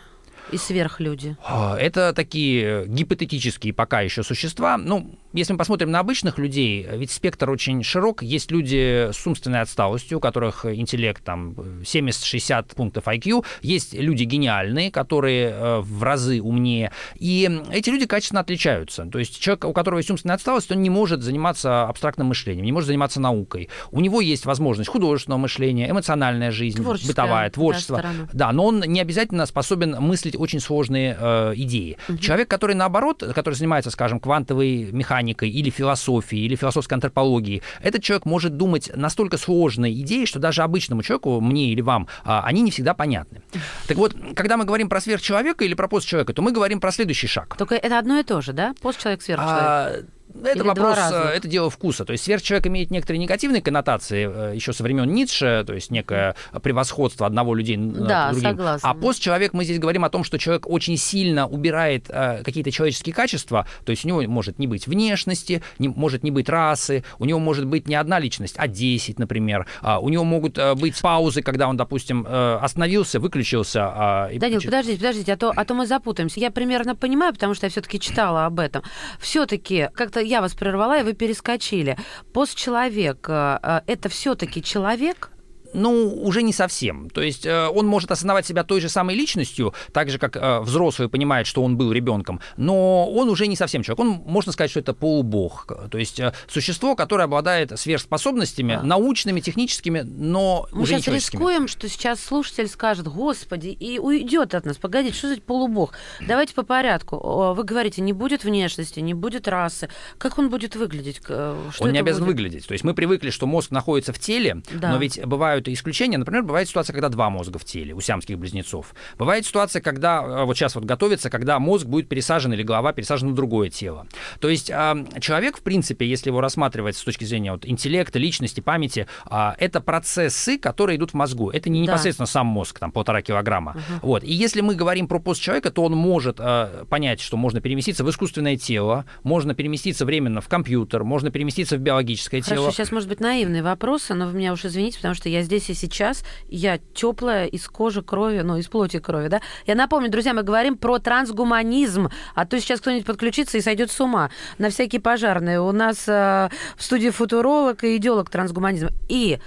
и сверхлюди? Это такие гипотетические пока еще существа. Ну, если мы посмотрим на обычных людей, ведь спектр очень широк. Есть люди с умственной отсталостью, у которых интеллект там 70-60 пунктов IQ. Есть люди гениальные, которые э, в разы умнее. И эти люди качественно отличаются. То есть человек, у которого есть умственная отсталость, он не может заниматься абстрактным мышлением, не может заниматься наукой. У него есть возможность художественного мышления, эмоциональная жизнь, Творческая, бытовая, творчество. Да, да, но он не обязательно способен мыслить очень сложные э, идеи. Угу. Человек, который наоборот, который занимается, скажем, квантовой механикой, механикой или философией, или философской антропологией, этот человек может думать настолько сложные идеи, что даже обычному человеку, мне или вам, а, они не всегда понятны. Так вот, когда мы говорим про сверхчеловека или про постчеловека, то мы говорим про следующий шаг. Только это одно и то же, да? Постчеловек, сверхчеловек. А, это Или вопрос, э, это дело вкуса. То есть сверхчеловек имеет некоторые негативные коннотации э, еще со времен Ницше, то есть некое превосходство одного людей да, над другим. Согласна. А постчеловек мы здесь говорим о том, что человек очень сильно убирает э, какие-то человеческие качества, то есть у него может не быть внешности, не, может не быть расы, у него может быть не одна личность, а 10, например. А, у него могут быть паузы, когда он, допустим, остановился, выключился. А, и... Данил, подождите, подождите, а то, а то мы запутаемся. Я примерно понимаю, потому что я все-таки читала об этом. Все-таки как-то я вас прервала, и вы перескочили. Постчеловек э, э, это все-таки человек? Ну, уже не совсем. То есть э, он может осознавать себя той же самой личностью, так же, как э, взрослый понимает, что он был ребенком, но он уже не совсем человек. Он, можно сказать, что это полубог. То есть э, существо, которое обладает сверхспособностями, а. научными, техническими, но Мы уже сейчас рискуем, что сейчас слушатель скажет, господи, и уйдет от нас. Погодите, что за полубог? Давайте по порядку. Вы говорите, не будет внешности, не будет расы. Как он будет выглядеть? Что он не обязан будет? выглядеть. То есть мы привыкли, что мозг находится в теле, да. но ведь бывают бывают исключения. Например, бывает ситуация, когда два мозга в теле у сиамских близнецов. Бывает ситуация, когда э, вот сейчас вот готовится, когда мозг будет пересажен или голова пересажена в другое тело. То есть человек, в принципе, если его рассматривать с точки зрения вот, интеллекта, личности, памяти, а, это процессы, которые идут в мозгу. Это не непосредственно да. сам мозг, там полтора килограмма. Угу. Вот. И если мы говорим про пост человека, то он может э, понять, что можно переместиться в искусственное тело, можно переместиться временно в компьютер, можно переместиться в биологическое Хорошо, тело. сейчас, может быть, наивные вопросы, но вы меня уж извините, потому что я здесь и сейчас, я теплая из кожи, крови, ну, из плоти крови, да. Я напомню, друзья, мы говорим про трансгуманизм, а то сейчас кто-нибудь подключится и сойдет с ума на всякие пожарные. У нас э, в студии футуролог и идеолог трансгуманизма. И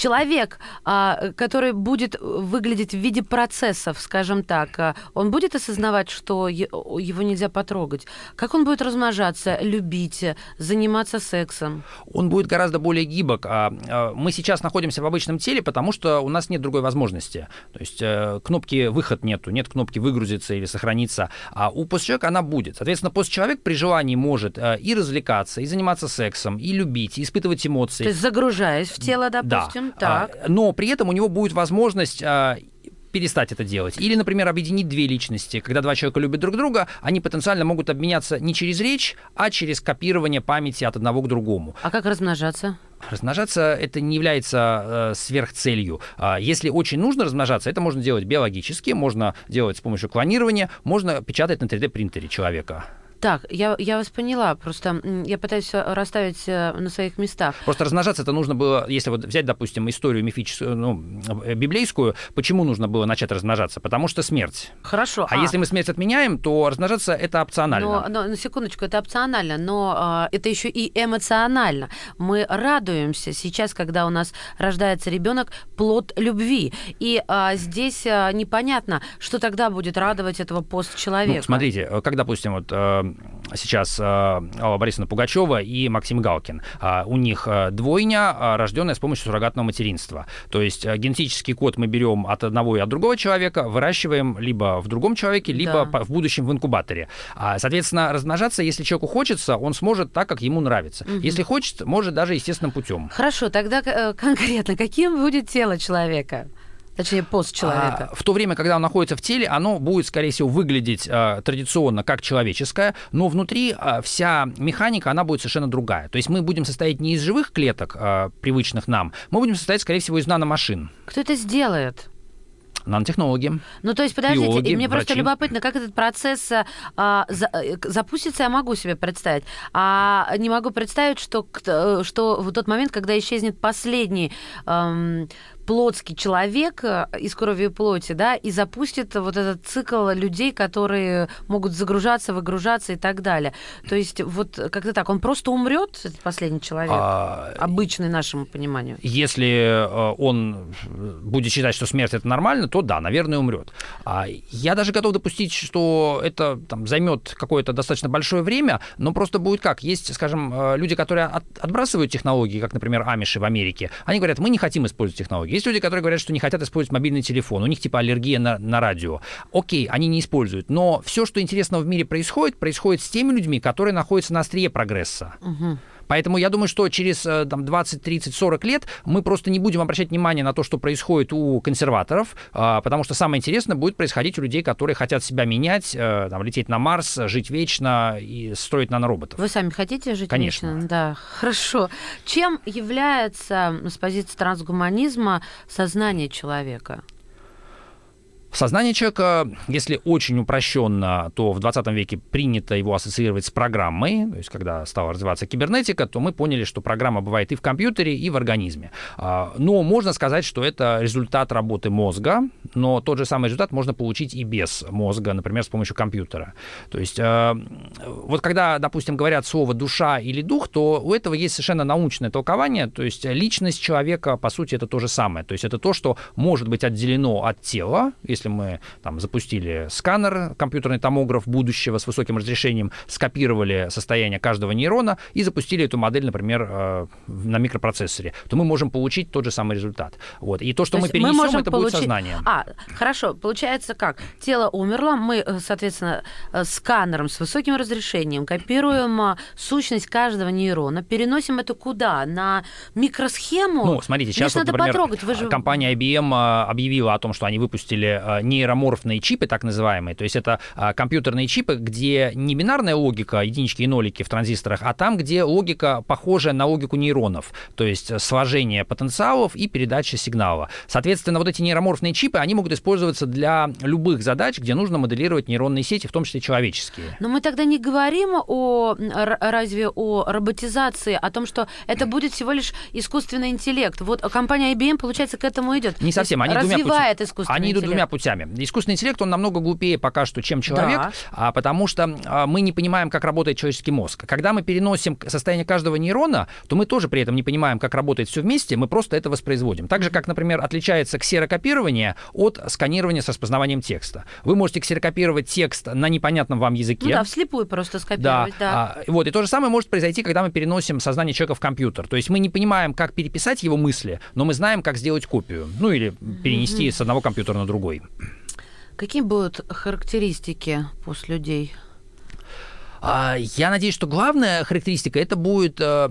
человек, э, который будет выглядеть в виде процессов, скажем так, э, он будет осознавать, что его нельзя потрогать? Как он будет размножаться, любить, заниматься сексом? Он будет гораздо более гибок. А, а, Мы сейчас находимся в обычном теле, потому что у нас нет другой возможности. То есть э, кнопки выход нету, нет кнопки выгрузиться или сохраниться. А у постчеловека она будет. Соответственно, постчеловек при желании может э, и развлекаться, и заниматься сексом, и любить, и испытывать эмоции. То есть загружаясь в тело, допустим, Да. Так. А, Но при этом у него будет возможность а, перестать это делать. Или, например, объединить две личности. Когда два человека любят друг друга, они потенциально могут обменяться не через речь, а через копирование памяти от одного к другому. А как размножаться? Размножаться это не является э, сверхцелью. А Если очень нужно размножаться, это можно делать биологически, можно делать с помощью клонирования, можно печатать на 3D принтере человека. Так, я, я вас поняла, просто я пытаюсь расставить э, на своих местах. Просто размножаться это нужно было, если вот взять, допустим, историю мифическую, ну, э, библейскую, почему нужно было начать размножаться? Потому что смерть. Хорошо. А, если мы смерть отменяем, то размножаться это опционально. Но, но, на секундочку, это опционально, но э, это еще и эмоционально. Мы радуемся сейчас, когда у нас рождается ребенок, плод любви. И э, здесь э, непонятно, что тогда будет радовать этого постчеловека. Ну, смотрите, э, как, допустим, вот э, сейчас э, Алла Борисовна Пугачева и Максим Галкин. А, У них э, двойня, а, рожденная с помощью суррогатного материнства. То есть э, генетический код мы берем от одного и от другого человека, выращиваем либо в другом человеке, либо Да. в будущем в инкубаторе. А, Соответственно, размножаться, если человеку хочется, он сможет так, как ему нравится. Если хочет, может даже естественным путем. Хорошо, тогда конкретно, каким будет тело человека? Точнее, постчеловека. А, в то время, когда он находится в теле, оно будет, скорее всего, выглядеть а, традиционно как человеческое, но внутри а, вся механика, она будет совершенно другая. То есть мы будем состоять не из живых клеток, а, привычных нам, мы будем состоять, скорее всего, из наномашин. Кто это сделает? Нанотехнологи. Ну, то есть, подождите, Биологи, и мне просто врачи. любопытно, как этот процесс а, за- э, запустится, я могу себе представить. А не могу представить, что, э, что в тот момент, когда исчезнет последний эм, плотский человек э, из крови и плоти, да, и запустит вот этот цикл людей, которые могут загружаться, выгружаться и так далее. То есть, вот как-то так, он просто умрет, этот последний человек, А, обычный нашему пониманию. Если э, он будет считать, что смерть это нормально, то да, наверное, умрет. А я даже готов допустить, что это там, займет какое-то достаточно большое время, но просто будет как? Есть, скажем, э, люди, которые от- отбрасывают технологии, как, например, амиши в Америке. Они говорят, мы не хотим использовать технологии. Есть люди, которые говорят, что не хотят использовать мобильный телефон, у них типа аллергия на, на радио. Окей, они не используют. Но все, что интересного в мире происходит, происходит с теми людьми, которые находятся на острие прогресса. Поэтому я думаю, что через э, там, 20, 30, 40 лет мы просто не будем обращать внимание на то, что происходит у консерваторов, а, потому что самое интересное будет происходить у людей, которые хотят себя менять, э, там, лететь на Марс, жить вечно и строить нанороботов. Вы сами хотите жить Конечно. вечно? Да, хорошо. Чем является с позиции трансгуманизма сознание человека? Сознание человека, если очень упрощенно, то в 20 веке принято его ассоциировать с программой. То есть, когда стала развиваться кибернетика, то мы поняли, что программа бывает и в компьютере, и в организме. А, Но можно сказать, что это результат работы мозга, но тот же самый результат можно получить и без мозга, например, с помощью компьютера. То есть, э, вот когда, допустим, говорят слово душа или дух, то у этого есть совершенно научное толкование. То есть, личность человека, по сути, это то же самое. То есть, это то, что может быть отделено от тела, мы там запустили сканер, компьютерный томограф будущего с высоким разрешением, скопировали состояние каждого нейрона и запустили эту модель, например, э, на микропроцессоре, то мы можем получить тот же самый результат. Вот. И то, что То мы перенесем, можем это будет получить- сознание. А, хорошо, получается как? Тело умерло, мы, э, соответственно, э, сканером с высоким разрешением копируем сущность каждого нейрона, переносим это куда? На микросхему? Ну, смотрите, сейчас, Мне вот, надо например, потрогать, вы же... компания IBM объявила о том, что они выпустили нейроморфные чипы, так называемые. То есть это э, компьютерные чипы, где не бинарная логика, единички и нолики в транзисторах, а там, где логика похожая на логику нейронов. То есть сложение потенциалов и передача сигнала. Соответственно, вот эти нейроморфные чипы, они могут использоваться для любых задач, где нужно моделировать нейронные сети, в том числе человеческие. Но мы тогда не говорим о разве о роботизации, о том, что это будет всего лишь искусственный интеллект. Вот компания IBM, получается, к этому идет. Не совсем. Они развивает двумя искусственный Они интеллект. идут двумя путями. Искусственный интеллект, он намного глупее пока что, чем человек, Да. а, потому что а, мы не понимаем, как работает человеческий мозг. Когда мы переносим состояние каждого нейрона, то мы тоже при этом не понимаем, как работает все вместе, мы просто это воспроизводим. Так же, как, например, отличается ксерокопирование от сканирования с распознаванием текста. Вы можете ксерокопировать текст на непонятном вам языке. Ну да, вслепую просто Да, скопировать, да. а, вот, и то же самое может произойти, когда мы переносим сознание человека в компьютер. То есть мы не понимаем, как переписать его мысли, но мы знаем, как сделать копию. Ну или перенести с одного компьютера на другой. Какие будут характеристики пусть людей? А, Я надеюсь, что главная характеристика это будет э,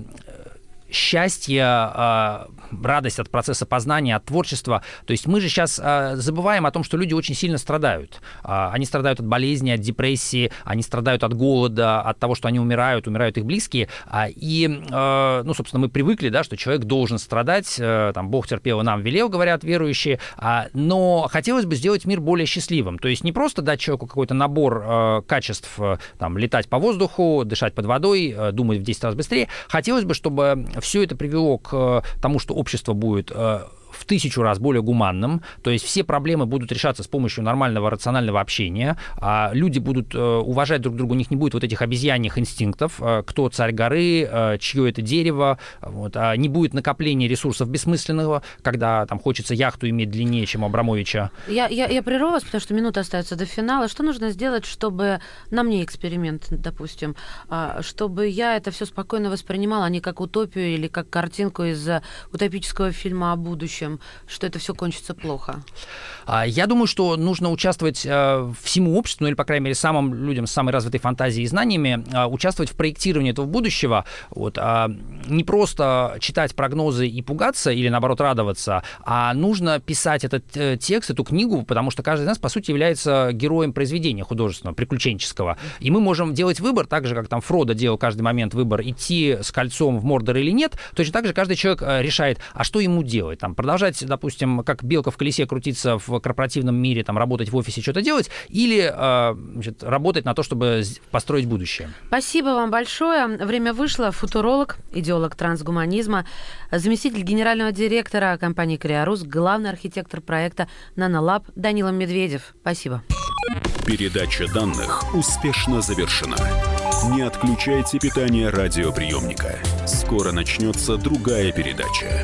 счастье, э, радость от процесса познания, от творчества. То есть мы же сейчас э, забываем о том, что люди очень сильно страдают. А, Они страдают от болезни, от депрессии, они страдают от голода, от того, что они умирают, умирают их близкие. А, И, ну, собственно, мы привыкли, да, что человек должен страдать, э, там, Бог терпел и нам велел, говорят верующие, А, но хотелось бы сделать мир более счастливым. То есть не просто дать человеку какой-то набор э, качеств, э, там, летать по воздуху, дышать под водой, думать в 10 раз быстрее. Хотелось бы, чтобы все это привело к э, тому, что общество будет э, в тысячу раз более гуманным, то есть все проблемы будут решаться с помощью нормального рационального общения, а люди будут э, уважать друг друга, у них не будет вот этих обезьяньих инстинктов, э, кто царь горы, э, чье это дерево, вот, а не будет накопления ресурсов бессмысленного, когда там хочется яхту иметь длиннее, чем Абрамовича. Я, я, я прерву вас, потому что минута остается до финала. Что нужно сделать, чтобы на мне эксперимент, допустим, а, чтобы я это все спокойно воспринимала, а не как утопию или как картинку из утопического фильма о будущем, что это все кончится плохо? А, Я думаю, что нужно участвовать э, всему обществу, ну или, по крайней мере, самым людям с самой развитой фантазией и знаниями, э, участвовать в проектировании этого будущего. Вот, а не просто читать прогнозы и пугаться или, наоборот, радоваться, а нужно писать этот э, текст, эту книгу, потому что каждый из нас, по сути, является героем произведения художественного, приключенческого. И мы можем делать выбор, так же, как там Фродо делал каждый момент выбор, идти с кольцом в Мордор или нет, точно так же каждый человек решает, а что ему делать. Там, продолжать, допустим, как белка в колесе крутиться в корпоративном мире, там, работать в офисе, что-то делать, или э, значит, работать на то, чтобы построить будущее. Спасибо вам большое. Время вышло. Футуролог, идеолог трансгуманизма, заместитель генерального директора компании «Криорус», главный архитектор проекта «Нанолаб» Данила Медведев. Спасибо. Передача данных успешно завершена. Не отключайте питание радиоприемника. Скоро начнется другая передача.